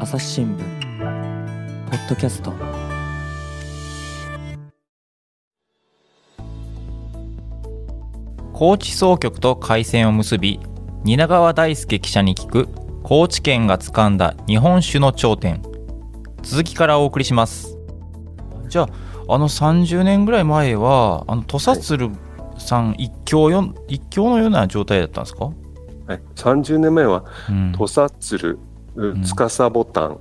朝日新聞ポッドキャスト。高知総局と回線を結び蜷川大輔記者に聞く高知県が掴んだ日本酒の頂点。続きからお送りします。じゃああの30年ぐらい前はあの土佐鶴さん一強よ一強のような状態だったんですか、はい、30年前はうん、土佐鶴、ん。司ボタン、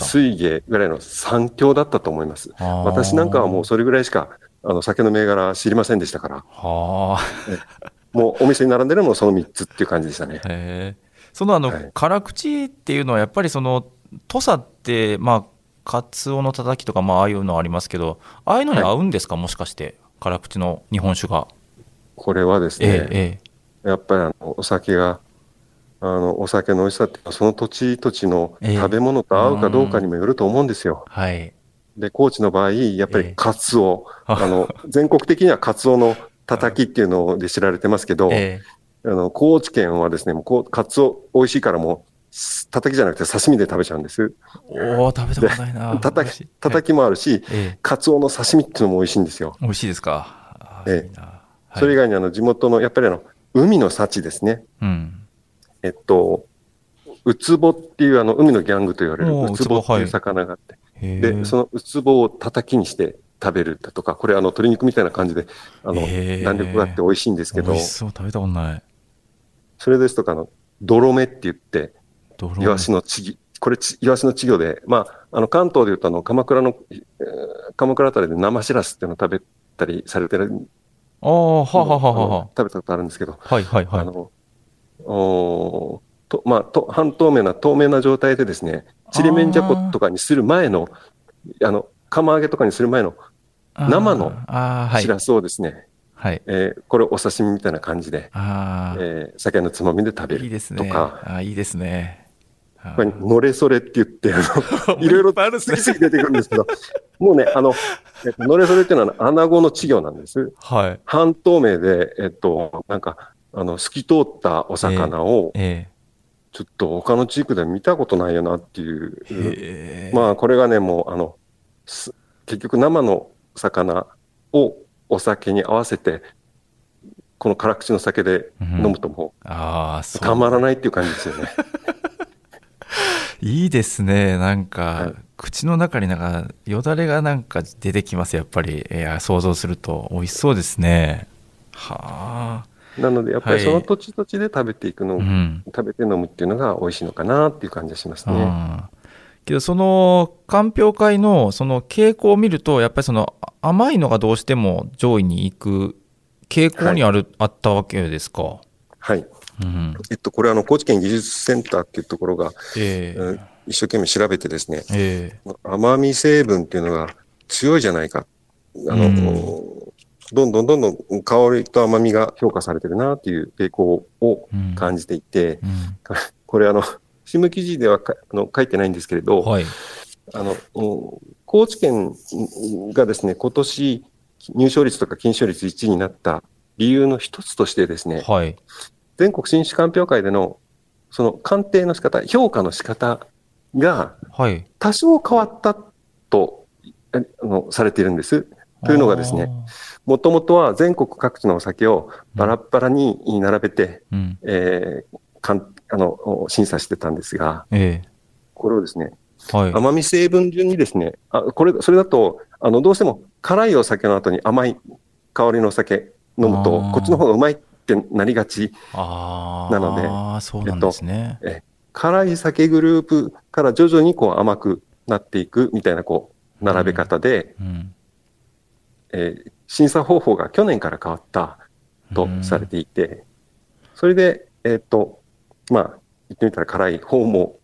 水芸ぐらいの3強だったと思います。私なんかはもうそれぐらいしかあの酒の銘柄知りませんでしたから、はあ。もうお店に並んでるのもその3つっていう感じでしたね。そのあの、はい。辛口っていうのはやっぱりその土佐ってまあカツオのたたきとかまあああいうのありますけどああいうのに合うんですか、もしかして辛口の日本酒が、これはですえね、ええやっぱりあのお酒が、あのお酒の美味しさってその土地土地のええ。食べ物と合うかどうかにもよると思うんですよ。はい。で、高知の場合、やっぱええ。りカツオ、あ あの、全国的にはカツオのたたきっていうので知られてますけど、えあの、高知県はですね、もうこう、カツオ美味しいからもう、すたたきじゃなくて刺身で食べちゃうんです。えおお食べたことないな。たたきたたきもあるし、ええ。カツオの刺身っていうのも美味しいんですよ。美味しいですか？あええ。はい。それ以外にあの、地元の、やっぱりあの、海の幸ですね。うん。えっと、ウツボっていうあの、海のギャングと言われるウツボっていう魚があって、へえで、そのウツボをたたきにして食べるだとか、これあの、鶏肉みたいな感じで、あの、弾力があって美味しいんですけど美、味しそう。食べたことない。それですとか、あの、ドロメって言って、泥イワシの稚魚、これち、イワシの稚魚で、まあ、あの、関東で言うと、あの、鎌倉の、えー鎌倉あたりで生しらすっていうのを食べたりされてる、ああはあはあはは食べたことあるんですけど、あはいはいはい。あの、おーと、まあ、と、半透明な、透明な状態でですね、ちりめんじゃことかにする前の、あの、釜揚げとかにする前の生のしらすをですね、はい。えーこれお刺身みたいな感じで、ああ、えー酒のつまみで食べるいいですね。とか、あーいいですねあーこれ、のれそれって言って、いろいろ次々出てくるんですけど、もうね、あの、えっと、のれそれっていうのは、穴子の稚魚なんです。はい。半透明で、えっと、なんか、あの、透き通ったお魚を、えちょっと他の地域で見たことないよなっていう。まあ、これがね、もう、あの、す結局生の魚をお酒に合わせて、この辛口の酒で飲むともああそう。たまらないっていう感じですよね。いいですね。なんか、はい。口の中になんかよだれがなんか出てきますやっぱり。いや想像すると美味しそうですね。はあ。なので、やっぱりはい。その土地土地で食べていくのを、うん。食べて飲むっていうのが美味しいのかなっていう感じがしますね。けどその鑑評会のその傾向を見るとやっぱりそのあ甘いのがどうしても上位に行く傾向にある、あったわけですか？はい。うん、えっと、これあの、高知県技術センターっていうところが、ええうん一生懸命調べてですね、え甘み成分っていうのが強いじゃないか。あの、うんどんどんどんどん香りと甘みが評価されてるなっていう傾向を感じていて、うんこれあの、新聞記事ではかあの書いてないんですけれど、はい。あの、うん高知県がですね、今年入賞率とか金賞率1位になった理由の一つとしてですね、はい。全国新酒鑑評会でのその鑑定の仕方、評価の仕方がはい。多少変わったとあのされているんです。というのがですね、もともとは全国各地のお酒をバラッバラに並べて。うん。えーかんあの審査してたんですが、えこれをですね、えはい。甘み成分順にですね、あこれ、それだと、あの、どうしても辛いお酒の後に甘い香りのお酒飲むとこっちの方がうまいってなりがち。なのでああ、そうなんですね。辛い酒グループから徐々にこう甘くなっていくみたいなこう、並べ方で、うん。えー審査方法が去年から変わったとされていて、それで、えっ、と、まあ、言ってみたら辛い方も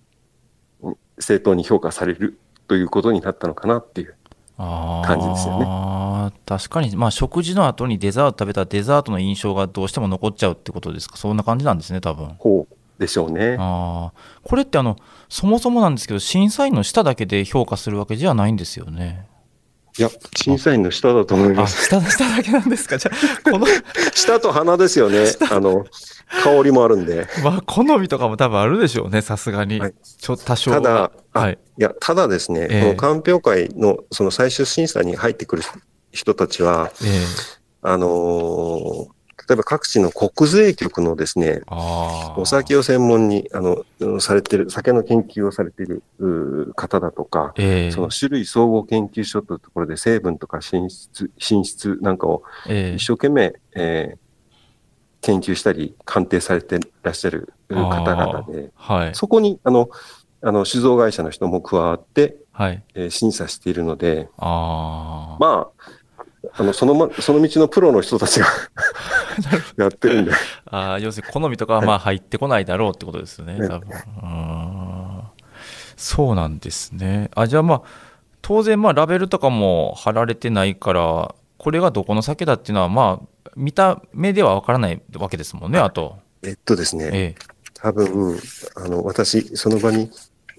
うん正当に評価されるということになったのかなっていう。感じですよね。確かに、まあ、食事の後にデザート食べたらデザートの印象がどうしても残っちゃうってことですか、そんな感じなんですね、多分。方でしょうね。あー。これってあの、そもそもなんですけど、審査員の下だけで評価するわけじゃないんですよね。いや、審査員の下だと思いあ、ます。下の下だけなんですか？じゃあ、この、下と鼻ですよね。あの、香りもあるんで。まあ、好みとかも多分あるでしょうね、さすがに。はいちょ多少は。ただ、あはい。いや、ただですね、ええこの鑑評会のその最終審査に入ってくる人たちは、ええあのー例えば各地の国税局のですね。お酒を専門に、あの、うんされてる、酒の研究をされている方だとか、ええその種類総合研究所というところで成分とか品質、品質なんかをええ一生懸命、えー研究したり鑑定されてらっしゃる方々で、はい。そこに、あの、あの、酒造会社の人も加わって、はい。えー審査しているので、ああ。まあ、あの、そのま、その道のプロの人たちが やってるんで、ああ、要するに好みとかはまあ入ってこないだろうってことですよね、ね多分。そうなんですね。あ、じゃあまあ、当然まあラベルとかも貼られてないから、これがどこの酒だっていうのはまあ、見た目ではわからないわけですもんね、あと。えっとですね、え多分、あの、私、その場に、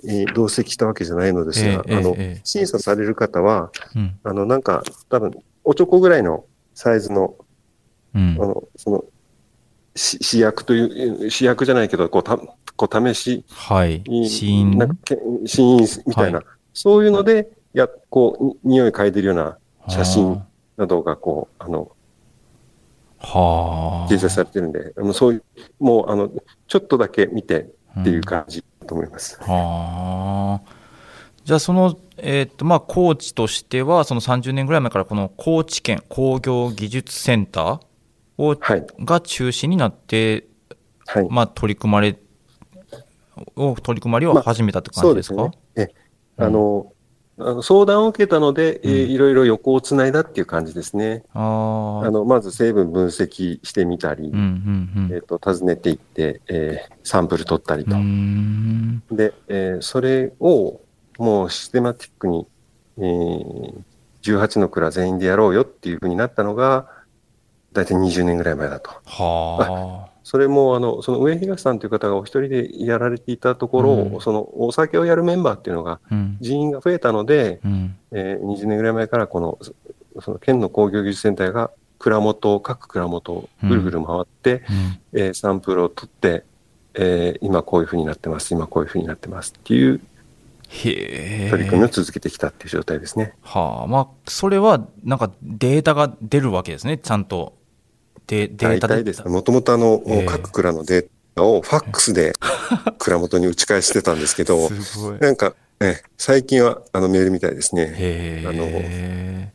えー同席したわけじゃないのですが、ええあの、ええ審査される方は、え。うん。あの、なんか、多分、おちょこぐらいのサイズの、うんあ。の、その、し試薬という、試薬じゃないけど、こう、た、こう、試し、はい。死因なんかけ試飲みたいな、はそういうので、や、こう、に匂い嗅いでるような写真はなどが、こう、あの、あ。はあ。掲載されてるんで、あのそういう、もう、あの、ちょっとだけ見てっていう感じだと思います。はあ。じゃあその、えーっとまあ、高知としてはその30年ぐらい前からこの高知県工業技術センターをはい。が中心になって、はい。まあ、取り組まれを取り組まれをまあ始めたって感じですか、そうですね。え、あの、あの相談を受けたので、えーうんいろいろ横をつないだっていう感じですね。あああの、まず成分分析してみたり、うんうんえっ、と、訪ねていって、えーサンプル取ったりと。うんうーんで、えーそれをもうシステマティックに、えー18の蔵全員でやろうよっていうふうになったのが、大体20年ぐらい前だと。は それも、あの、その上東さんという方がお一人でやられていたところ、うん。そのお酒をやるメンバーっていうのが人員が増えたので、うん。えー20年ぐらい前からこの、そその県の工業技術センターが蔵元を、各蔵元をぐるぐる回って、うん。えーサンプルを取って、えー今こういうふうになってます、今こういうふうになってますっていう取り組みを続けてきたっていう状態ですね。はあまあそれはなんかデータが出るわけですね。ちゃんと。デデータで。大体ですね、もともとあの、ええ。各蔵のデータをファックスで 蔵元に打ち返してたんですけど、なんか、え最近はあのメールみたいですね。へえ。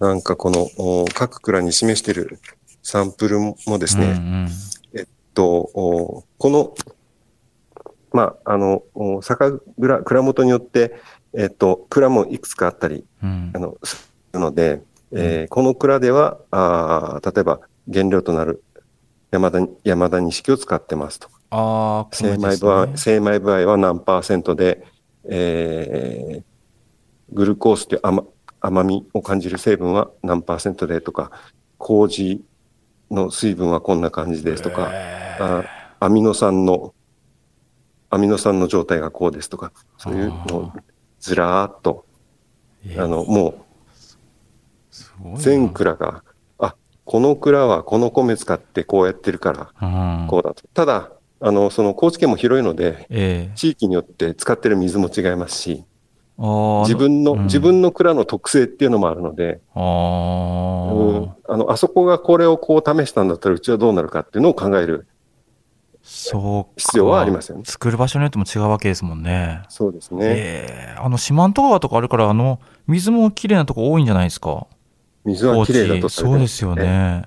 なんかこのお各蔵に示しているサンプルもですね、うんとおこの、まあ、あの、お酒蔵、蔵元によって、えっと、蔵もいくつかあったり、うん。あの、するので、えーこの蔵では、あー例えば原料となる山田、山田錦を使ってますと。ああ精米部合、精米部合は何パーセントで、えーグルコースという甘甘みを感じる成分は何パーセントでとか、麹の水分はこんな感じですとか、あアミノ酸の、アミノ酸の状態がこうですとか、そういうのをずらーっと、あの、もう全蔵が、あ、この蔵はこの米使ってこうやってるから、こうだと。ただ、あの、その高知県も広いので、ええ。地域によって使ってる水も違いますし、自分の、うん。自分の蔵の特性っていうのもあるので、あうん。ーあの、あそこがこれをこう試したんだったらうちはどうなるかっていうのを考えるそうか。必要はありますよね。作る場所によっても違うわけですもんね。そうですね。ええ。あの四万十川とかあるからあの水もきれいなとこ多いんじゃないですか？水はきれいだとそうですよ。ね。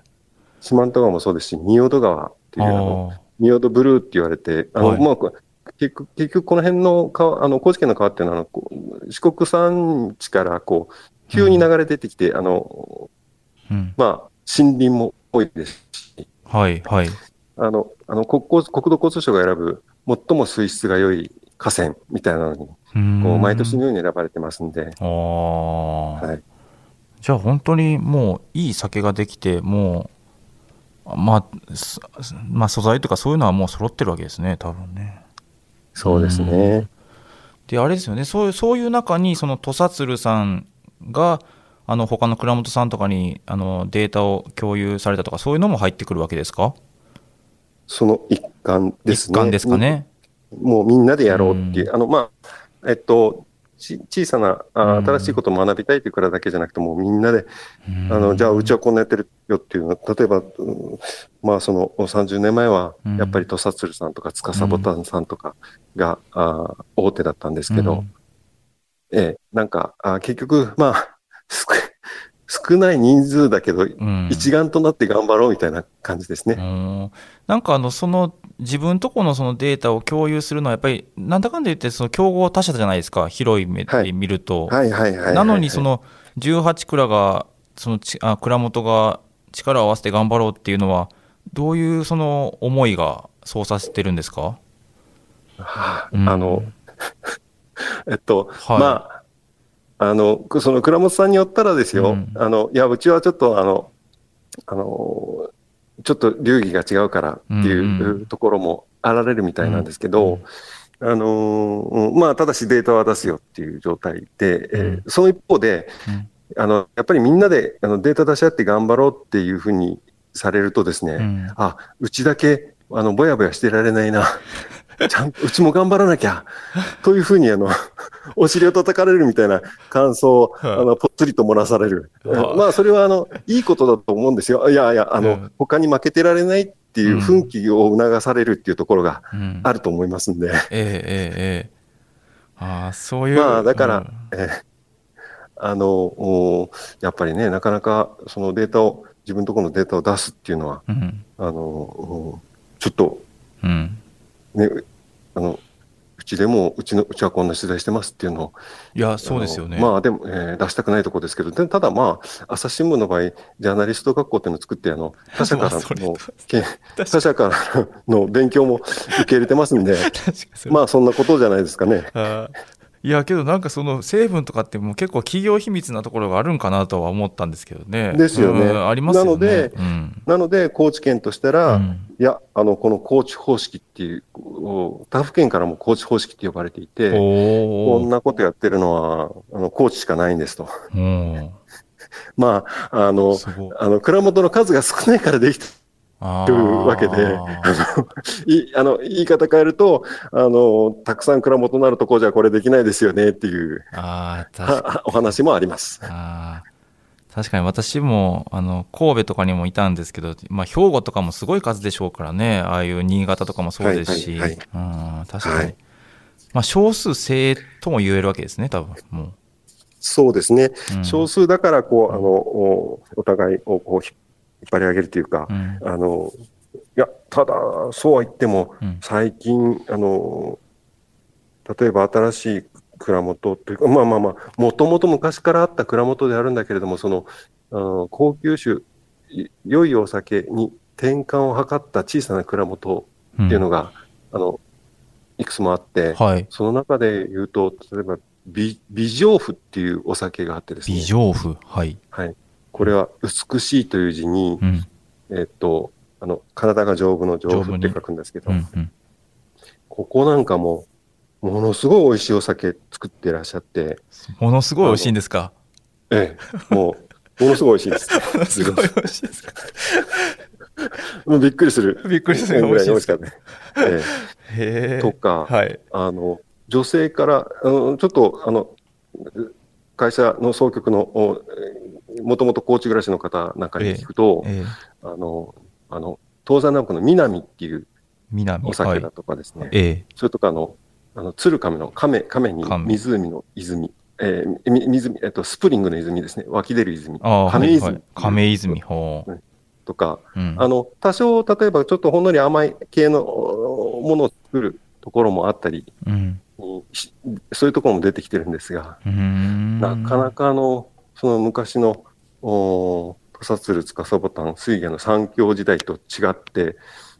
四万十川もそうですし、仁淀川っていうあの、あ仁淀ブルーって言われて、あの、はい。まあ、こ結局、結局この辺の川、あの、高知県の川っていうのは、四国山地からこう、急に流れ出てきて、あの、ーうん。まあ、森林も多いですし、はいはいあの、あの国交国土交通省が選ぶ最も水質が良い河川みたいなのに、こう毎年のように選ばれてますんで、はい。じゃあ本当にもういい酒ができてもうまあ、すまあ素材とかそういうのはもう揃ってるわけですね多分ね。そうですね。であれですよねそういうそういう中にその土佐鶴さんがあの他の倉本さんとかにあのデータを共有されたとかそういうのも入ってくるわけですか？その一環ですね。一環ですかね。もうみんなでやろうっていう、あの、まあ、えっと、ち小さなあうん。新しいことを学びたいというからだけじゃなくて、もうみんなで、うん。あの、じゃあうちはこんなやってるよっていうの。は、例えば、うんまあその30年前はうん、やっぱり土佐鶴さんとか司ボタンさんとかが、あ大手だったんですけど、うん。ええ、なんか、あ結局、まあ、少少ない人数だけど、うん。一丸となって頑張ろうみたいな感じですね。うん。なんかあのその自分とこのそのデータを共有するのはやっぱりなんだかんだ言ってその競合他社じゃないですか広い目で見ると。なのにその18蔵がそのちあ蔵元が力を合わせて頑張ろうっていうのはどういうその思いがそうさせてるんですか、はあうん。あの、えっと、はい。まあ、あの、くその倉本さんによったらですよ、うん。あの、いや、うちはちょっと、あの、あの、ちょっと流儀が違うからっていうんううところもあられるみたいなんですけど、あのうんまあ、ただしデータは出すよっていう状態で、えーうん。その一方で、うん。あの、やっぱりみんなであのデータ出し合って頑張ろうっていうふうにされるとですね、うん。あ、うちだけ、あの、ぼやぼやしてられないな。ちゃんと、うちも頑張らなきゃ。というふうに、あの、お尻を叩かれるみたいな感想を、はいあの、ぽっつりと漏らされる。はいまあ、それは、あの、いいことだと思うんですよ。いやいや、あのうん、他に負けてられないっていう奮起を促されるっていうところがうんあると思いますんで。ええええええああそういうまあ、だから、うんえーあの、おやっぱりね、なかなかそのデータを、自分のところのデータを出すっていうのは、うんあの、おちょっと、うんね、あの、うちでも、うちの、うちはこんな取材してますっていうのを、いやそうですよね。まあでも、えー出したくないところですけど、でただまあ、朝日新聞の場合、ジャーナリスト学校っていうのを作って、あの、他社からの、他社からの勉強も受け入れてますんで、まあそんなことじゃないですかね。いやけどなんかその成分とかってもう結構企業秘密なところがあるんかなとは思ったんですけどね。ですよねうんありますよね。なのでうんなので、高知県としたら、うんいや、あの、この高知方式っていう、お他府県からも高知方式って呼ばれていて、こんなことやってるのは、あの、高知しかないんですと。まあ、あの、あの、蔵元の数が少ないからできてあるわけで、ーあの、いあの言い方変えると、あの、たくさん蔵元になるとこうじゃこれできないですよねっていうあお話もあります。あー。確かに私もあの神戸とかにもいたんですけど、まあ、兵庫とかもすごい数でしょうからねああいう新潟とかもそうですし、はいはいうん確かに、はい。まあ、少数精鋭とも言えるわけですね多分もう。そうですね。うん。少数だから、こう、あの、おお互いをこうひ引っ張り上げるというか、うん。あの、いや、ただ、そうは言っても、うん。最近、あの、例えば新しい蔵元というか、まあまあまあ、もともと昔からあった蔵元であるんだけれども、その、あの高級酒、い良いお酒に転換を図った小さな蔵元うんっていうのが、あの、いくつもあって、はい。その中で言うと、例えば、美美丈夫っていうお酒があってですね。美丈夫はい、はい。これは美しいという字に、うん。えっと、あの、体が丈夫の丈夫って書くんですけど、うんうん、ここなんかも、ものすごい美味しいお酒作ってらっしゃって、ものすごい美味しいんですか？ええ、もう、ものすごい美味しいです。ものすごい美味しいですか？もうびっくりする。びっくりする。ぐらい美味しかったね。えへええ。とか、はい。あの、女性から、あのちょっと、あの、会社の総局の、おもともと高知暮らしの方なんかに聞くと、ええ。あの、あの、東西南北の南っていう南お酒だはいとかですね、ええ。それとかあの、あの、鶴亀の亀、亀に亀。湖の泉、えーみ湖、えっと、スプリングの泉ですね、湧き出る泉、亀泉、はいはい。亀泉。ほう、とか、うん、あの、多少、例えばちょっとほんのり甘い系のおものを作るところもあったり、うん。しそういうところも出てきてるんですが、なかなかあの、その昔の、お土佐鶴司ボタン水源の三強時代と違って、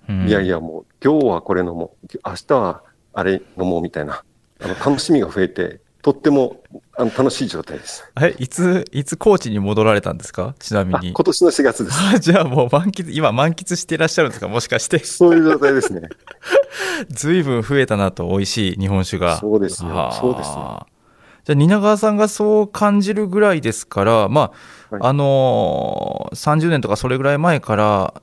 うん。いやいやもう今日はこれ飲もう、明日はあれ飲もうみたいな、あの楽しみが増えて、とってもあの楽しい状態です。えいついつ高知に戻られたんですか？ちなみあに今年の4月です。あじゃあもう満喫今満喫していらっしゃるんですか？もしかして。そういう状態ですね。ずいぶん増えたなと美味しい日本酒が。そうですよ。はあ。そうですよじゃあ、蜷川さんがそう感じるぐらいですから、まあ、はいあのー30年とかそれぐらい前から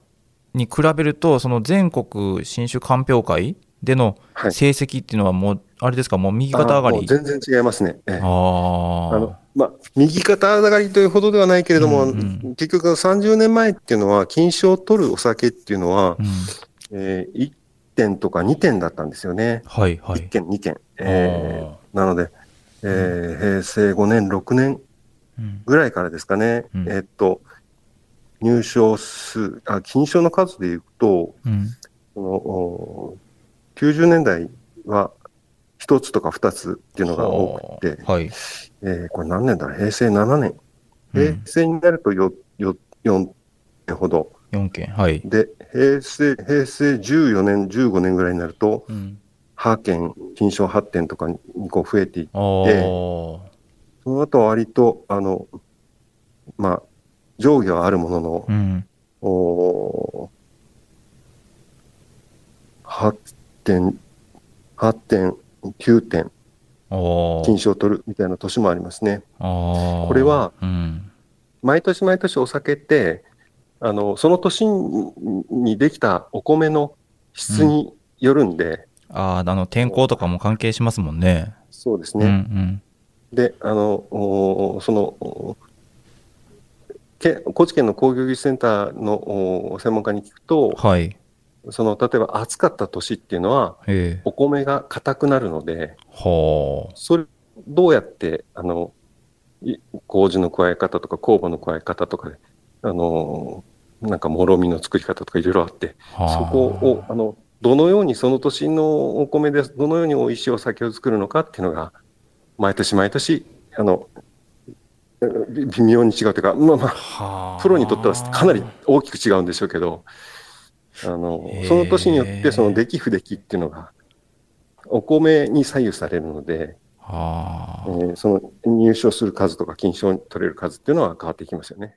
に比べると、その全国新種鑑評会でのはい成績っていうのはもう、あれですか、もう右肩上がり？全然違いますね。ええああのあ。まあ、右肩上がりというほどではないけれども、うんうん結局30年前っていうのは、金賞を取るお酒っていうのは、うんえー1点とか2点だったんですよね。1はいはい。件、2件。えーなので、えー平成5年、6年うんぐらいからですかね、うんえーっと、入賞数、あ、金賞の数でいうと、うんそのお90年代は1つとか2つっていうのが多くて、はい。えーこれ何年だ平成7年。平うん成になるとよよ4点ほど。4件。はい。で、平成、平成14年、15年ぐらいになると、うん8件、金賞8点とかにこう増えていって。その後は割と、あの、まあ、上下はあるものの、うん。お8点、8点、9点。金賞を取るみたいな年もありますね。これは、うん。毎年毎年お酒って、あの、その年にできたお米の質によるんで、ああ、あの、天候とかも関係しますもんね。うんうそうですね。ん。で、あの、おその、おけ高知県の工業技術センターのお専門家に聞くと、はい。その、例えば暑かった年っていうのは、ええ。お米が硬くなるので、はそれ、どうやって、あの、い麹の加え方とか酵母の加え方とかで、あの、なんかもろみの作り方とかいろいろあって、あ。はあそこを、あの、どのようにその年のお米で、どのように美味しいお酒を作るのかっていうのが、毎年毎年、あの、び微妙に違うというか、まあまあ、はあ。プロにとってはかなり大きく違うんでしょうけど、あのその年によってその出来不出来っていうのが、お米に左右されるので、はあ。えーその入賞する数とか金賞に取れる数っていうのは変わってきますよね。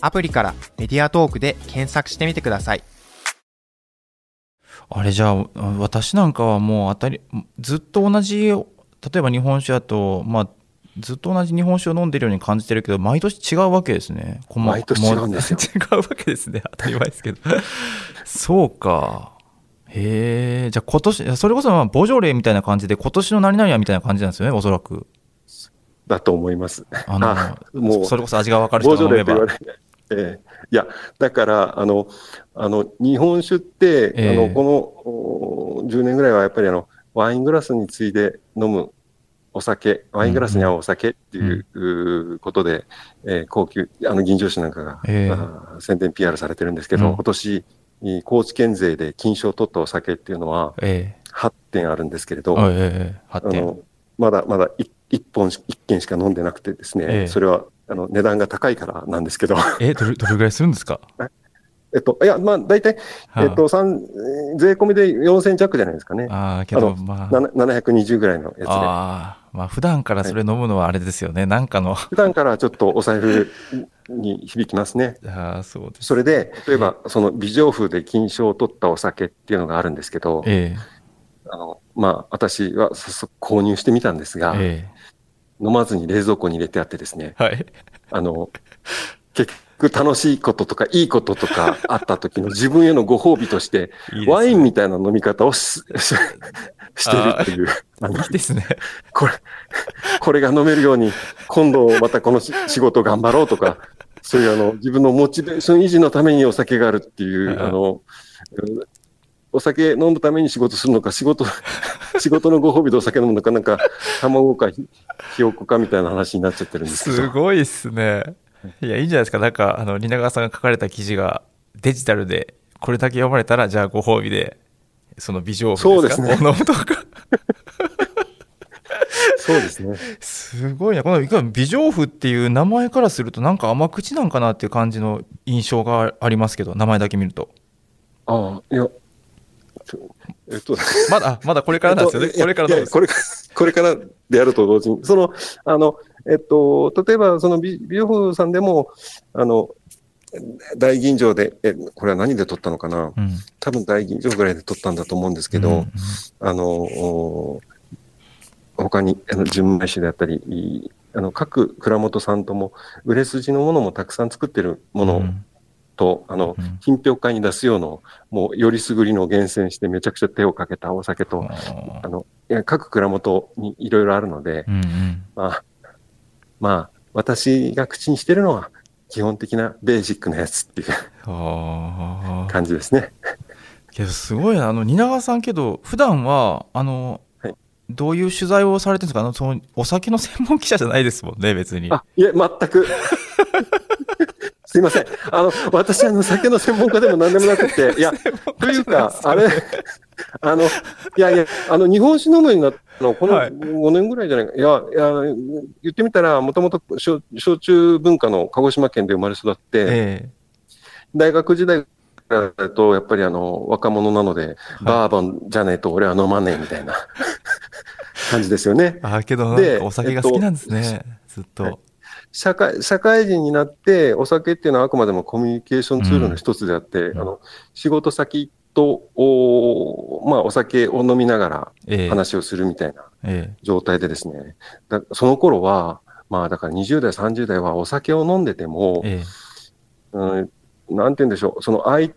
アプリからメディアトークで検索してみてください。あれじゃあ、私なんかはもう当たり、ずっと同じ、例えば日本酒だと、まあ、ずっと同じ日本酒を飲んでるように感じてるけど、毎年違うわけですね。毎年違うんですよ 違うわけですね。当たり前ですけど。そうか。へえ、じゃあ今年、それこそまあボジョレーみたいな感じで、今年の何々はみたいな感じなんですよね、おそらく。だと思います。あの、あ もうそれこそ味が分かる人ボジが飲めばョレーええ。いや、だから、あの、あの、日本酒って、ええ。あの、このお10年ぐらいはやっぱりあの、ワイングラスについで飲むお酒、ワイングラスに合うお酒っていううことで、えー高級、あの、銀醸酒なんかが、えー宣伝 PR されてるんですけど、うん。今年、高知県勢で金賞を取ったお酒っていうのはえ8点あるんですけれえど、ええええ発展。あの、まだまだ一一本し、一軒しか飲んでなくてですね、ええそれは、あの、値段が高いからなんですけど、え、どれ、どれぐらいするんですか？えっと、いや、まあ、大体、はあえっと、三えー税込みで4000弱じゃないですかね。ああ、けど、あまあ。な720ぐらいのやつで。ああ、まあ普段からそれ飲むのはあれですよね。なんかの。普段からちょっとお財布に響きますね。ああ、そうです。それで、例えば、その微情風で金賞を取ったお酒っていうのがあるんですけど、えあの、まあ、私は早速購入してみたんですが、え、え飲まずに冷蔵庫に入れてあってですね、え。はい。あの、結局楽しいこととかいいこととかあった時の 自分へのご褒美として、いいねワインみたいな飲み方をしし してるっていう。いいですね。これ、これが飲めるように、今度またこのし仕事頑張ろうとか、そういうあの、自分のモチベーション維持のためにお酒があるっていう、うんあの、うんお酒飲むために仕事するのか、仕事、仕事のご褒美でお酒飲むのか、なんか、卵かひひよこかみたいな話になっちゃってるんですけど。すごいっすね。いや、いいんじゃないですか。なんか、あの、蜷川さんが書かれた記事がデジタルで、これだけ読まれたら、じゃあご褒美で、その美女そうですねお飲むとか。そうですね。すごいな。このいかに美丈夫っていう名前からすると、なんか甘口なんかなっていう感じの印象がありますけど、名前だけ見ると。ああ、いや、えっと、まだ、あまだこれからなんですよね。えっとこれからこれから、これからでやると同時に、その、あの、えっと、例えば、その美美容婦さんでも、あの、大吟醸で、え、これは何で撮ったのかな？うん。多分大吟醸ぐらいで撮ったんだと思うんですけど、うん。うんあの、お他に、あの、純米酒であったり、いあの、各蔵元さんとも、売れ筋のものもたくさん作ってるものうんと、あの、うん。品評会に出すような、もう、よりすぐりの厳選してめちゃくちゃ手をかけたお酒と、あの、各蔵元にいろいろあるので、うんうん。まあ、まあ、私が口にしてるのは、基本的なベーシックなやつっていう。感じですね。けどすごいな。あの蜷川さんけど普段はあの、はい。どういう取材をされてるんですか？あのそのお酒の専門記者じゃないですもんね別に。あ、いえ、全く。すいません。あの、私、あの、酒の専門家でも何でもなくて、いや、というか、あれ、あの、いやいや、あの、日本酒飲むようになったの、このはい5年ぐらいじゃないか。いや、いや、言ってみたら、もともと焼焼酎文化の鹿児島県で生まれ育って、え大学時代だと、やっぱりあの、若者なので、バーボンじゃねえと俺は飲まねえみたいな感じですよねえ。あけどお酒が好きなんですね、ずっと、はい社会、社会人になって、お酒っていうのはあくまでもコミュニケーションツールの一つであって、ん。あの、仕事先と、おまあ、お酒を飲みながらええ。話をするみたいなえ状態でですね、だその頃は、まあ、だから20代、30代はお酒を飲んでてもえ、え。うん、なんて言うんでしょう、その相、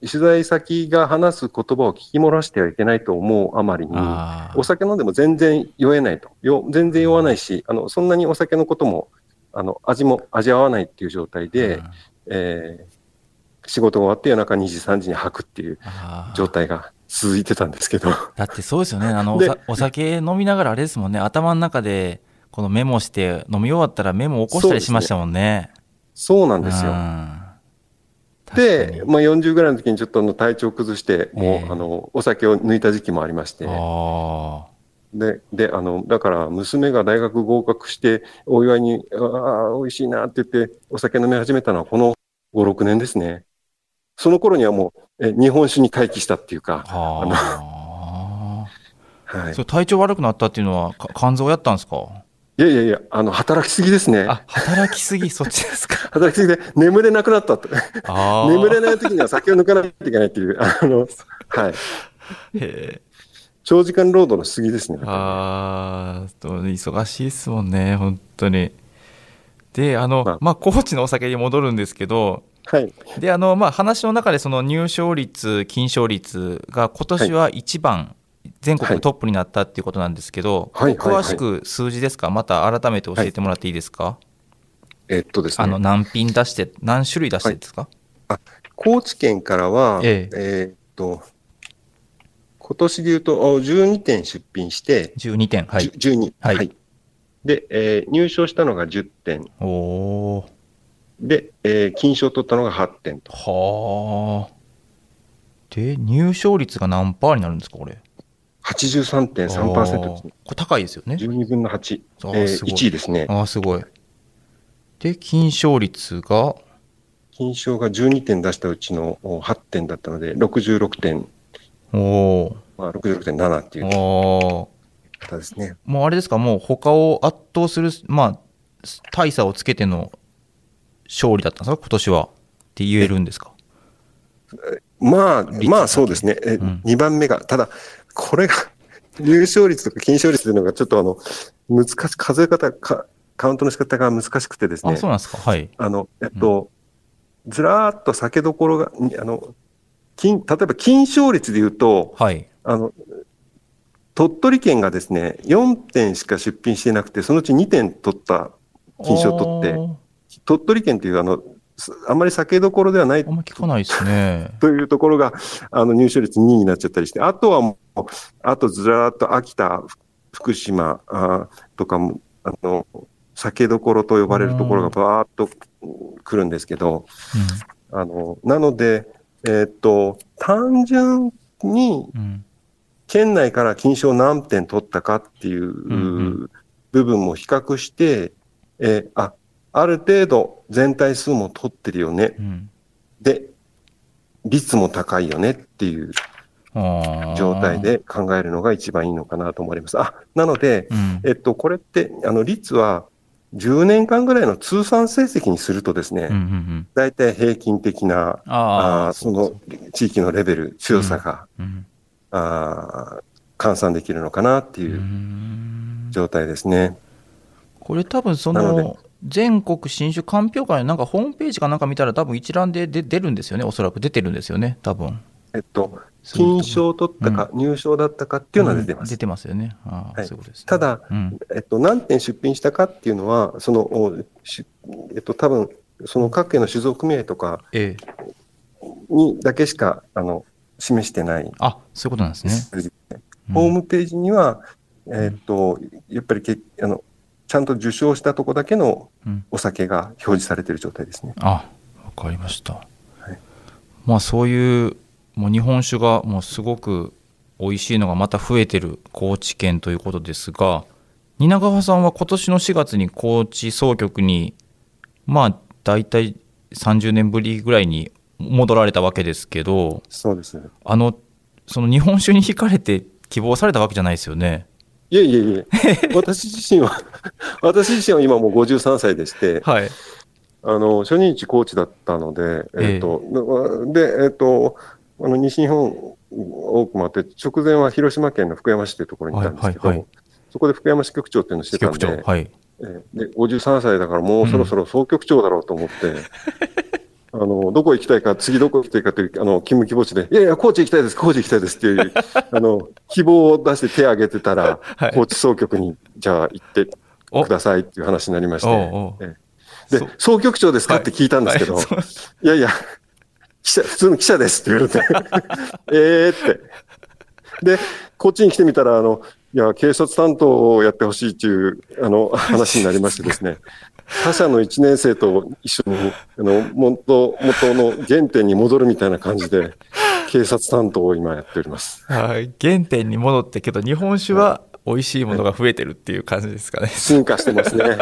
取材先が話す言葉を聞き漏らしてはいけないと思うあまりえに、お酒飲んでも全然酔えないと。よ全然酔わないし、あの、そんなにお酒のことも、あの、味も味わわないっていう状態で、えー仕事が終わって夜中2時、3時に吐くっていう状態が続いてたんですけど、だってそうですよね。あのお酒飲みながらあれですもんね。頭の中でこのメモして飲み終わったらメモ起こしたりしましたもんね。そうなんですよ。うん。で、まあ、40ぐらいの時にちょっとあの体調崩して、もう、ええ。あの、お酒を抜いた時期もありまして、あで、で、あの、だから娘が大学合格して、お祝いに、ああ、美味しいなって言って、お酒飲み始めたのはこの5、6年ですね。その頃にはもう、え日本酒に回帰したっていうあか、はあ はいそ。れ体調悪くなったっていうのはか肝臓やったんですか？いやいやいや、あの、働きすぎですね。あ働きすぎ？そっちですか？働きすぎで眠れなくなったと。眠れない時には酒を抜かないといけないっていう、あの、はい。へえ長時間労働のしすぎですね。あーと忙しいですもんね本当に。であのまあ。まあ高知のお酒に戻るんですけどはい。であのまあ話の中でその入賞率金賞率が今年は一番全国トップになったっていうことなんですけど、はいはいはい。詳しく数字ですか？また改めて教えてもらっていいですか、えっとですね。あの何品出して何種類出してですか、高知県からは、え。えーっと、今年で言うと、お12点出品して、12点はいじゅ12。はいで、えー入賞したのが10点。おおで、えー金賞取ったのが8点と。はあで入賞率が何パーになるんですかこれ？83.3%ですね。これ高いですよね12分の8。あえーーすごい1位ですね。ああすごいで金賞率が？金賞が12点出したうちのお8点だったので、66点、おおまあ、66.7っていうお方ですね。もうあれですか？もう他を圧倒するまあ大差をつけての勝利だったんですか？今年は。って言えるんですか？まあ、率まあそうですね。えうん。2番目が、ただ、これが、優勝率とか金賞率というのがちょっとあの、難しい、数え方か、カウントの仕方が難しくてですね。あそう。なんですか？はい。あの、えっと、ずらーっと酒どころが、にあの、金、例えば金賞率で言うと、はい。あの、鳥取県がですね、4点しか出品していなくて、そのうち2点取った、金賞取って鳥取県っていうあの、すあんまり酒どころではないあんま聞かないですね。というところが、あの、入賞率2位になっちゃったりして、あとはもう、あとずらーっと秋田、ふ福島あーとかも、あの、酒どころと呼ばれるところがバーッと来るんですけど、あの、なので、えーっと、単純に県内から金賞何点取ったかっていううん部分も比較して、えーあ、ある程度全体数も取ってるよね。うん。で、率も高いよねっていう状態で考えるのが一番いいのかなと思われます。あ、なので、うん。えっと、これって、あの、率は10年間ぐらいの通算成績にするとですね、うんうんうん。大体平均的な、あその地域のレベル、強さが、うんあー換算できるのかなってういうん。状態ですね。これ多分そなのの全国新種鑑評会のなんかホームページかなんか見たら多分一覧で出出るんですよね。おそらく出てるんですよね。多分えっと、金賞取ったか、入賞だったかっていうのは出てます。出てますよね。はい。そういうことですね。ただ、うん。えっと、何点出品したかっていうのは、その、おしえっと、多分、その各県の酒造組合とかええ。にだけしか、あの、示してないあそういうことなんですね、うん。ホームページには、えっと、やっぱりけあの、ちゃんと受賞したとこだけのうん。お酒が表示されている状態ですね。あわかりました、い。まあそういうもう日本酒がもうすごく美味しいのがまた増えてる高知県ということですが蜷川さんは今年の4月に高知総局にまあ大体30年ぶりぐらいに戻られたわけですけどそうです。あのその日本酒に惹かれて希望されたわけじゃないですよね。いえいえいえ、私自身は、私自身は今もう53歳でして、はい、あの、初任地高知だったので、えっ、と、で、えっ、と、あの、西日本多く回って、直前は広島県の福山市というところにいたんですけど、はいはいはい。そこで福山支局長っていうのをしてたん局で、長はい。えーで、53歳だからもうそろそろ総局長だろうと思って、あの、どこ行きたいか、次どこ行きたいかという、あの、勤務希望地で、いやいや、高知行きたいです、高知行きたいですっていう、あの、希望を出して手を挙げてたら、はい。高知総局に、じゃあ行ってお。くださいっていう話になりまして、おうおで、総局長ですかって聞いたんですけど、はい。いやいや、記者、普通の記者ですって言われて、ええって。で、こっちに来てみたら、あの、いや、警察担当をやってほしいっていう、あの、話になりましてですね、他社の1年生と一緒に、あの、元、元の原点に戻るみたいな感じで、警察担当を今やっております。はい、原点に戻ってけど日本酒は美味しいものが増えてるっていう感じですかね。進化してますね。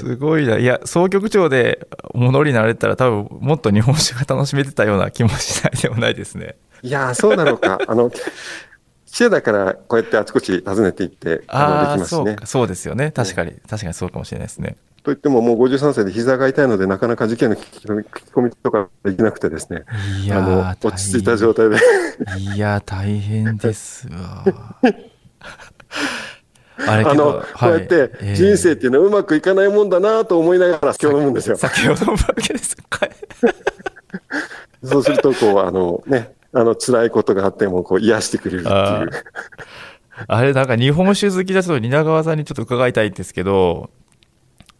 すごいな。いや、総局長で戻りになれたら多分もっと日本酒が楽しめてたような気もしないでもないですね。いやー、そうだろうか。あの、記者だから、こうやってあちこち訪ねていって、あの、できますねそうか。そうですよね。確かに、確かにそうかもしれないですね。といっても、もう53歳で膝が痛いので、なかなか事件の聞き込み聞き込みとかできなくてですね、いあの落ち着いた状態で、いや、大変ですわ。あの、ど、こうやって人生っていうのはうまくいかないもんだなと思いながら酒を飲むんですよ。先ほどのわけですか。そうすると、こう、あのね、あの、辛いことがあっても、こう、癒してくれるってあいう。あれ、なんか日本酒好きだと蜷川さんにちょっと伺いたいんですけど、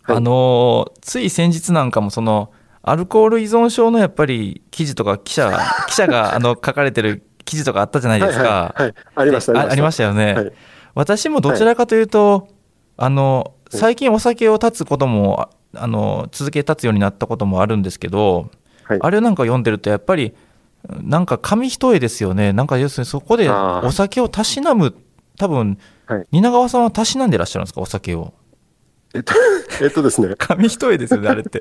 はいあのーつい先日なんかもそのアルコール依存症のやっぱり記事とか記者 記者があの書かれてる記事とかあったじゃないですか。はいはい、はい。ありました、ありましたよね、はい私もどちらかというと、あの最近お酒を断つこともああの続け断つようになったこともあるんですけど、はい。あれなんか読んでるとやっぱりなんか紙一重ですよね。なんか要するにそこでお酒をたしなむ多分はい。蜷川さんはたしなんでらっしゃるんですか？お酒をえっと、えっとですね、紙一重ですよねあれって。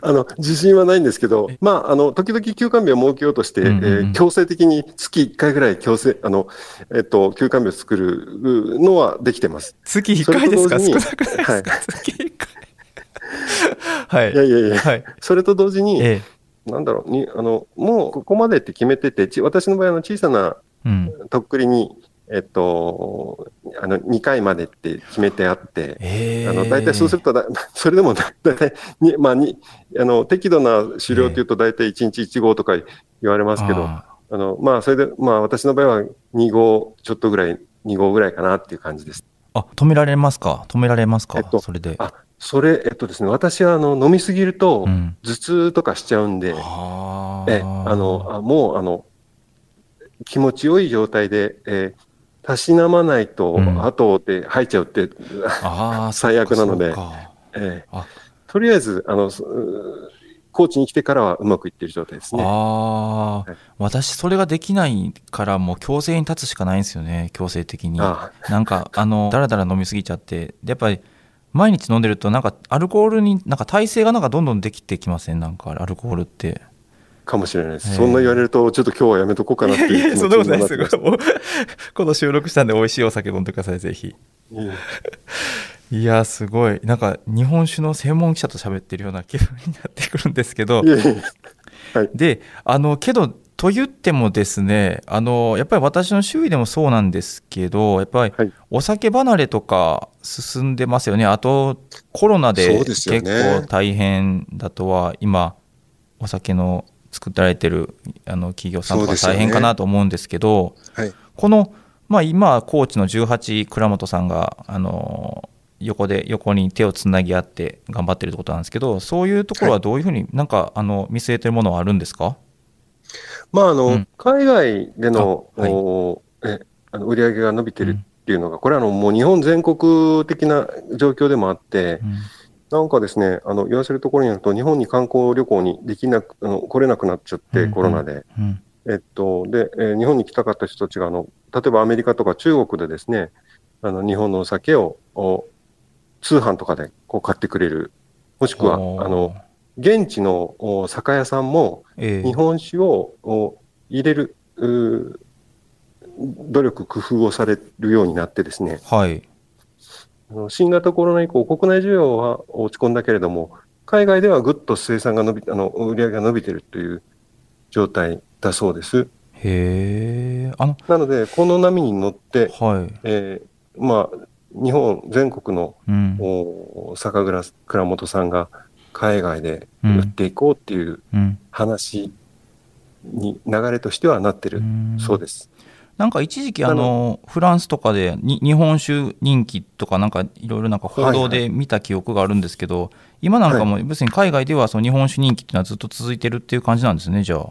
あの、自信はないんですけど、まあ、あの、時々休館日を設けようとして、うんうんうん。えー強制的に月1回ぐらい強制、あの、えっと、休館日を作るのはできてます。月1回ですか？少なくないですか、はい。月1回。はい。いやいやいや、はい。それと同時に、えなんだろう、に、あの、もうここまでって決めてて、ち私の場合は小さなえうん。とっくりに、えっと、あの、2回までって決めてあって、ええあの、大体そうするとだ、それでもだ大体に、まあ、に、あの、適度な狩猟っていうと大体1日1号とか言われますけど、ああの、まあ、それで、まあ、私の場合は2号ちょっとぐらい、2号ぐらいかなっていう感じです。あ止められますか？止められますか、えっとそれで。あ、それ、えっとですね、私は、あの、飲みすぎるとう、ん。頭痛とかしちゃうんで、あえ、あの、あもう、あの、気持ちよい状態で、えーたしなまないとうん。後で入っちゃうって、ああ、最悪なので。ええ。あ。とりあえず、あの、高知に来てからはうまくいってる状態ですね。ああ、はい私それができないからもう強制に立つしかないんですよね強制的に。あなんかあのだらだら飲みすぎちゃって。でやっぱり毎日飲んでるとなんかアルコールになんか耐性がなんかどんどんできてきません？なんかアルコールってかもしれないです。ええ。そんな言われると、ちょっと今日はやめとこうかなっていう気持ちになってました。もうこの収録したんで美味しいお酒飲んでくださいぜひ。うんいやすごい。なんか日本酒の専門記者と喋ってるような気分になってくるんですけど。いえいえ。であのけどと言ってもですねあのやっぱり私の周囲でもそうなんですけどやっぱりはい。お酒離れとか進んでますよね。あとコロナで結構大変だとは今お酒の作られてるあの企業さんとか大変かなと思うんですけどはい。この、まあ、今高知の18倉本さんがあの横で横に手をつなぎ合って頑張ってるってことなんですけどそういうところはどういうふうになんかあの見据えてるものはあるんですか？まあ、あの、うん。海外での、あはい。おえあの売り上げが伸びてるっていうのが、これはあのもう日本全国的な状況でもあって、うんなんかですね、あの言わせるところによると、日本に観光旅行にできなく、あの来れなくなっちゃって、うんコロナで。うん。えっと、で、えー日本に来たかった人たちが、あの、例えばアメリカとか中国でですね、あの、日本のお酒を、お通販とかでこう買ってくれる。もしくは、あの、現地のお酒屋さんも、ええ。日本酒をお入れる、努力、工夫をされるようになってですね、はい新型コロナ以降、国内需要は落ち込んだけれども、海外ではぐっと生産が伸び、あの、売り上げが伸びているという状態だそうです。へえあのなので、この波に乗って、はい。えーまあ、日本全国のうん。お酒蔵倉本さんが海外でうん。売っていこうっていううん。話に流れとしてはなってるうん。そうです。なんか一時期ああのフランスとかでに日本酒人気とかなんかいろいろなんか報道で見た記憶があるんですけど、今なんかも別に海外ではその日本酒人気っていうのはずっと続いてるっていう感じなんですねじゃあ。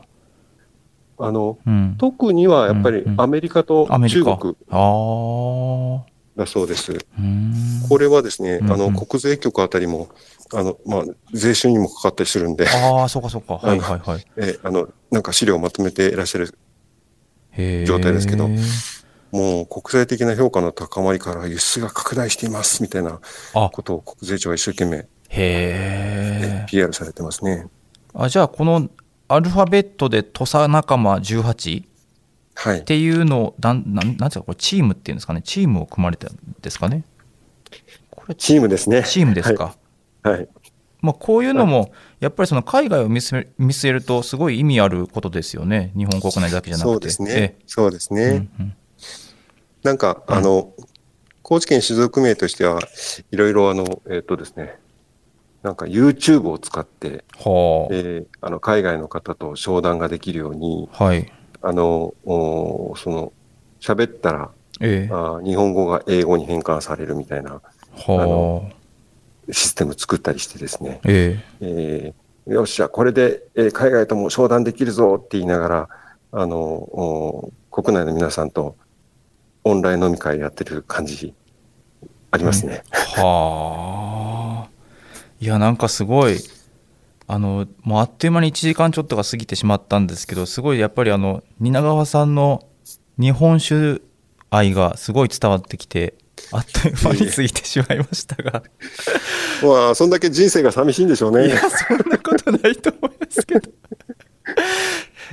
あのうん、特にはやっぱりアメリカと中国ああだそうです。うん。これはですね、うんうん。あの国税局あたりもあの、まあ、税収にもかかったりするんで、ああそうかそうか。はいはいはい。えあのなんか資料をまとめていらっしゃる状態ですけどもう国際的な評価の高まりから輸出が拡大していますみたいなあことを国税庁が一生懸命、へえ PR されてますね。あじゃあこのアルファベットで土佐仲間18っはい。ていうのをなんなんなんですかこれチームっていうんですかね？チームを組まれたんですかね？これチームですね。チームですか、はい。まあ、こういうのもやっぱりその海外を見据え見据えるとすごい意味あることですよね。日本国内だけじゃなくて。そうですね。え。そうですね。えうんうん。なんか、あの、高知県酒造組合としては、いろいろあの、えっ、とですね、なんか YouTube を使って、はえーあの海外の方と商談ができるように、あはい。あの、おその、喋ったらええ。あー日本語が英語に変換されるみたいなはあシステム作ったりしてですね、ええ。ーよっしゃ、これで、えー海外とも商談できるぞって言いながら、あの、お国内の皆さんとオンライン飲み会やってる感じありますね。えはあ。いやなんかすごいあのもうあっという間に1時間ちょっとが過ぎてしまったんですけどすごいやっぱりあの蜷川さんの日本酒愛がすごい伝わってきてあっという間に過ぎてしまいましたがまあ、そんだけ人生が寂しいんでしょうね。いや、そんなことないと思いますけど。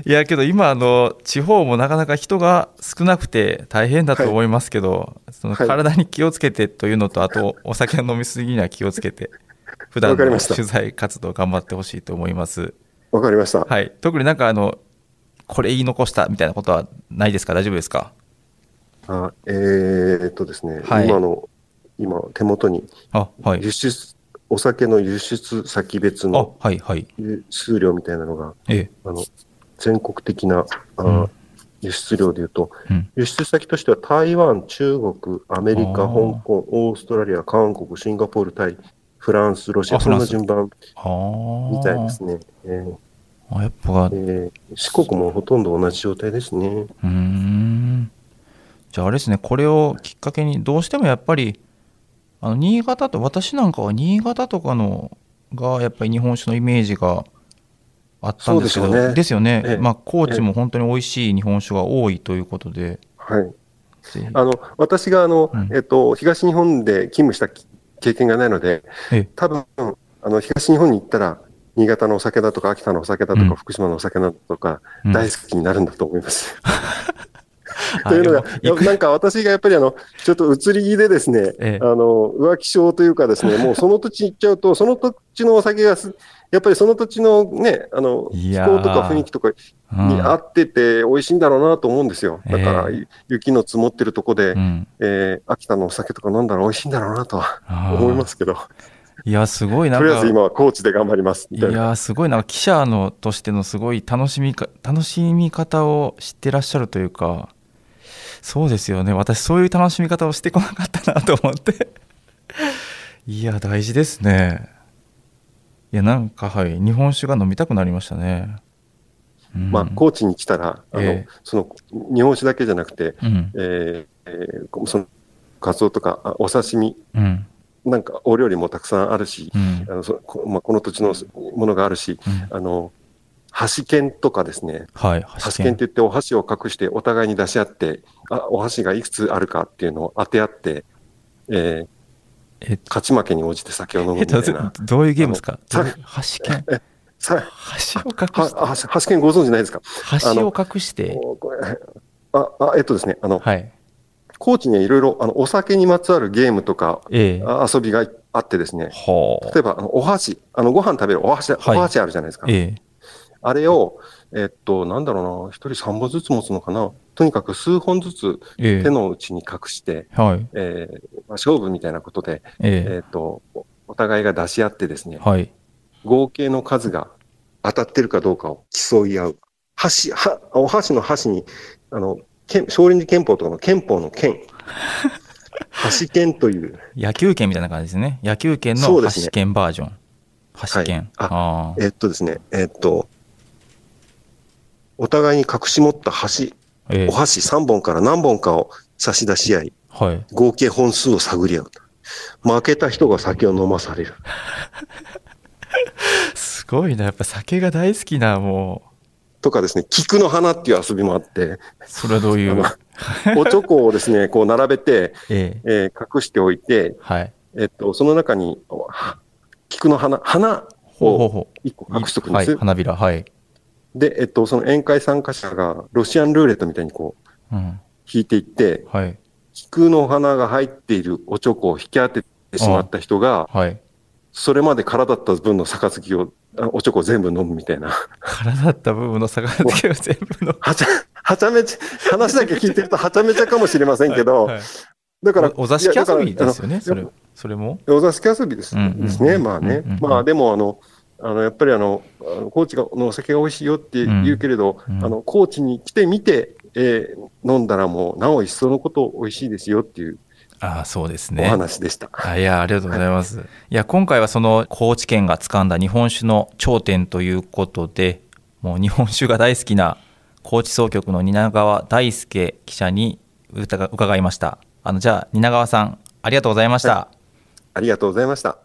いや、けど今、あの、地方もなかなか人が少なくて大変だと思いますけど、そのはい体に気をつけてというのと、あと、お酒の飲みすぎには気をつけて、普段の取材活動頑張ってほしいと思います。わかりました。はい。特になんか、あの、これ言い残したみたいなことはないですか？大丈夫ですか？あえーっとですね、はい今の、今手元にあ、はい。輸出、お酒の輸出先別あの、はい、はい。輸出量みたいなのが、ええ。あの、全国的な、あうん輸出量でいうと、うん。輸出先としては台湾、中国、アメリカ、香港、オーストラリア、韓国、シンガポール、タイ、フランス、ロシア、そんな順番。みたいですね。えーあやっぱ、えー四国もほとんど同じ状態ですね。うーんじゃああれですねこれをきっかけにどうしてもやっぱりあの新潟と私なんかは新潟とかのがやっぱり日本酒のイメージがあったんですけどですよね。ですよね、ええ。まあ、高知も本当に美味しい日本酒が多いということで、はい。あの、私があの、うん。えっと、東日本で勤務したき経験がないので、ええ。多分、あの、東日本に行ったら、新潟のお酒だとか、秋田のお酒だとか、うん。福島のお酒だとか、うん。大好きになるんだと思います。あというのがなんか私がやっぱりあの、ちょっと移り気でですね、ええ。あの、浮気症というかですね、もうその土地行っちゃうと、その土地のお酒がす、やっぱりその土地のね、あの、気候とか雰囲気とかうん。に合ってて美味しいんだろうなと思うんですよ。だから、え雪の積もってるとこで、うん。えー秋田のお酒とか飲んだら美味しいんだろうなとは思いますけど、いやすごいなんか。とりあえず今は高知で頑張りますみい。やーすごい。なんか記者のとしてのすごい楽しみか楽しみ方を知ってらっしゃるというかそうですよね。私そういう楽しみ方をしてこなかったなと思って。いや大事ですね。いやなんかはい。日本酒が飲みたくなりましたね、うん。まあ、高知に来たら、あの、ええ。その、日本酒だけじゃなくて、うん。えーえーその、カツオとか、あお刺身、うん。なんかお料理もたくさんあるし、うん。あのそこまあ、この土地のものがあるし、うん。あの、箸剣とかですね、はい箸剣って言ってお箸を隠してお互いに出し合って、あ、お箸がいくつあるかっていうのを当て合って、えーえ勝ち負けに応じて酒を飲むえっとみたいな。どういうゲームですか？箸剣さ箸を隠して。箸剣ご存知ないですか？箸を隠して。あ、あ、えっとですね、あの、はい。高知にはいろいろ、あの、お酒にまつわるゲームとか、ええ。あ遊びがあってですね、はあ。例えば、あのお箸、あの、ご飯食べるお箸、はい。お箸あるじゃないですか。ええあれを、えっと、なんだろうな、一人三本ずつ持つのかな。とにかく数本ずつええ手の内に隠して、はいえーまあ、勝負みたいなことで、ええっと、おお互いが出し合ってですねえ、はい合計の数が当たってるかどうかを競い合う。箸、は、お箸の箸に、あの、憲少林寺拳法とかの憲法の剣。箸剣という、野球拳みたいな感じですね。野球拳のそうですね箸拳バージョン。箸拳。はいあえっとですね、えっと、お互いに隠し持った箸、あええお箸3本から何本かを差し出し合い、はい。合計本数を探り合う。負けた人が酒を飲まされる。すごいな。やっぱ酒が大好きな、もとかですね、菊の花っていう遊びもあって、う、それはどういう？あ おちょこをですね、こう並べて、えええー隠しておいて、はい。えっと、その中に、菊の花、花をほうほうほう。一個隠しとくんはい。です。花びら。はい。で、えっと、その宴会参加者がロシアンルーレットみたいにこう、うん。引いていって、はい。菊の花が入っているおちょこを引き当ててしまった人が、はい。それまで空だった分の杯を、あおちょこを全部飲むみたいな。空だった部分の杯を全部の。はちゃ、はちゃめちゃ、話だけ聞いてるとはちゃめちゃかもしれませんけど、はいはいだから、おお座敷遊びですよね、それ。それも。お座敷遊びです,、うんうんうんですね。まあね。まあでも、あの、あの、やっぱりあの、高知がのお酒が美味しいよって言うけれど、うんあの、高知に来てみて、えー飲んだらもう、なお一層のこと美味しいですよっていうああ、そうですおね。話でした。あいや、ありがとうございます。いや、今回はその高知県が掴んだ日本酒の頂点ということで、もう日本酒が大好きな高知総局の蜷川大輔記者に伺伺いました。あの、じゃあ、蜷川さん、ありがとうございました。ありがとうございました。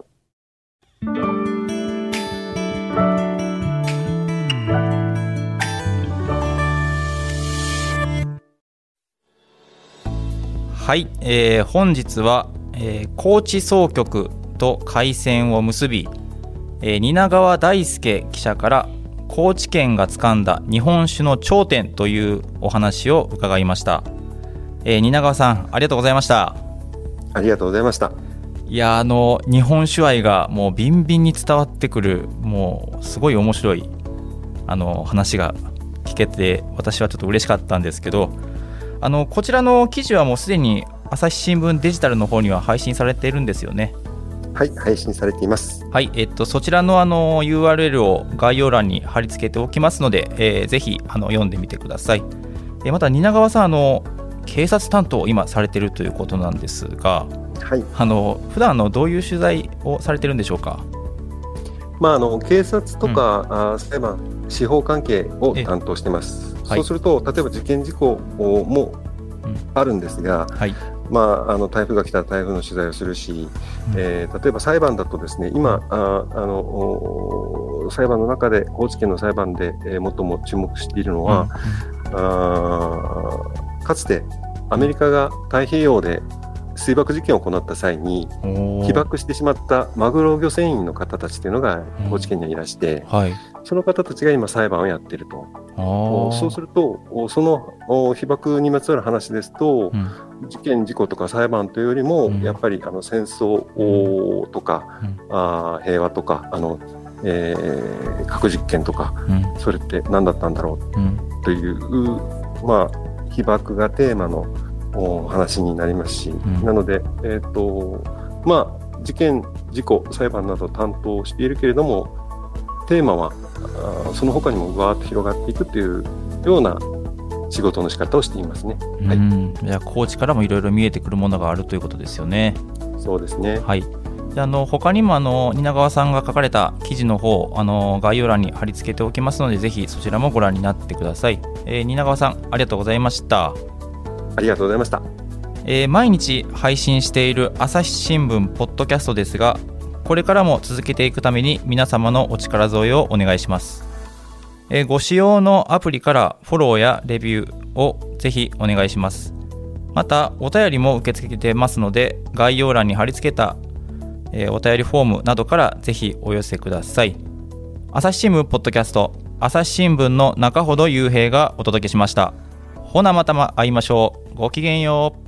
はい、えー本日は、えー高知総局と回線を結び、えー蜷川大輔記者から高知県が掴んだ日本酒の頂点というお話を伺いました、えー蜷川さんありがとうございましたありがとうございました。いやあの日本酒愛がもうビンビンに伝わってくるもうすごい面白いあの話が聞けて私はちょっと嬉しかったんですけどあのこちらの記事はもうすでに朝日新聞デジタルの方には配信されているんですよねはい、配信されています。はい、えっと、そちらのあの URL を概要欄に貼り付けておきますので、えーぜひあの読んでみてください。えーまた、蜷川さんあの、警察担当を今されているということなんですが、はい。あの普段あのどういう取材をされてるんでしょうか？まあ、あの、警察とか、あ裁判、司法関係をえ担当してます。はい。そうすると、例えば事件事故をも、あるんですが、はい。まあ、あの台風が来たら台風の取材をするし、えー例えば裁判だとですね今ああのお裁判の中で高知県の裁判で、えー最も注目しているのは、あーかつてアメリカが太平洋で水爆実験を行った際に被爆してしまったマグロ漁船員の方たちというのがうん。高知県にはいらして、はいその方たちが今裁判をやっていると。そうすると、おそのお被爆にまつわる話ですと、うん。事件、事故とか裁判というよりも、うん。やっぱりあの戦争おとか、うん。あー平和とかあの、えー核実験とか、うん。それって何だったんだろう？という、まあ、被爆がテーマのお話になりますし、ん。なので、えーとまあ、事件、事故、裁判などを担当しているけれども、テーマはその他にもわーっと広がっていくというような仕事の仕方をしていますね。はいうんじゃあ高知からもいろいろ見えてくるものがあるということですよね。そうですね。はい。であの他にもあの蜷川さんが書かれた記事の方あの概要欄に貼り付けておきますのでぜひそちらもご覧になってください。えー、蜷川さんありがとうございました。ありがとうございました。えー毎日配信している朝日新聞ポッドキャストですがこれからも続けていくために皆様のお力添えをお願いします、えご使用のアプリからフォローやレビューをぜひお願いします。またお便りも受け付けてますので概要欄に貼り付けた、えお便りフォームなどからぜひお寄せください。朝日新聞ポッドキャスト朝日新聞の中ほど雄平がお届けしました。ほなまた会いましょう。ごきげんよう。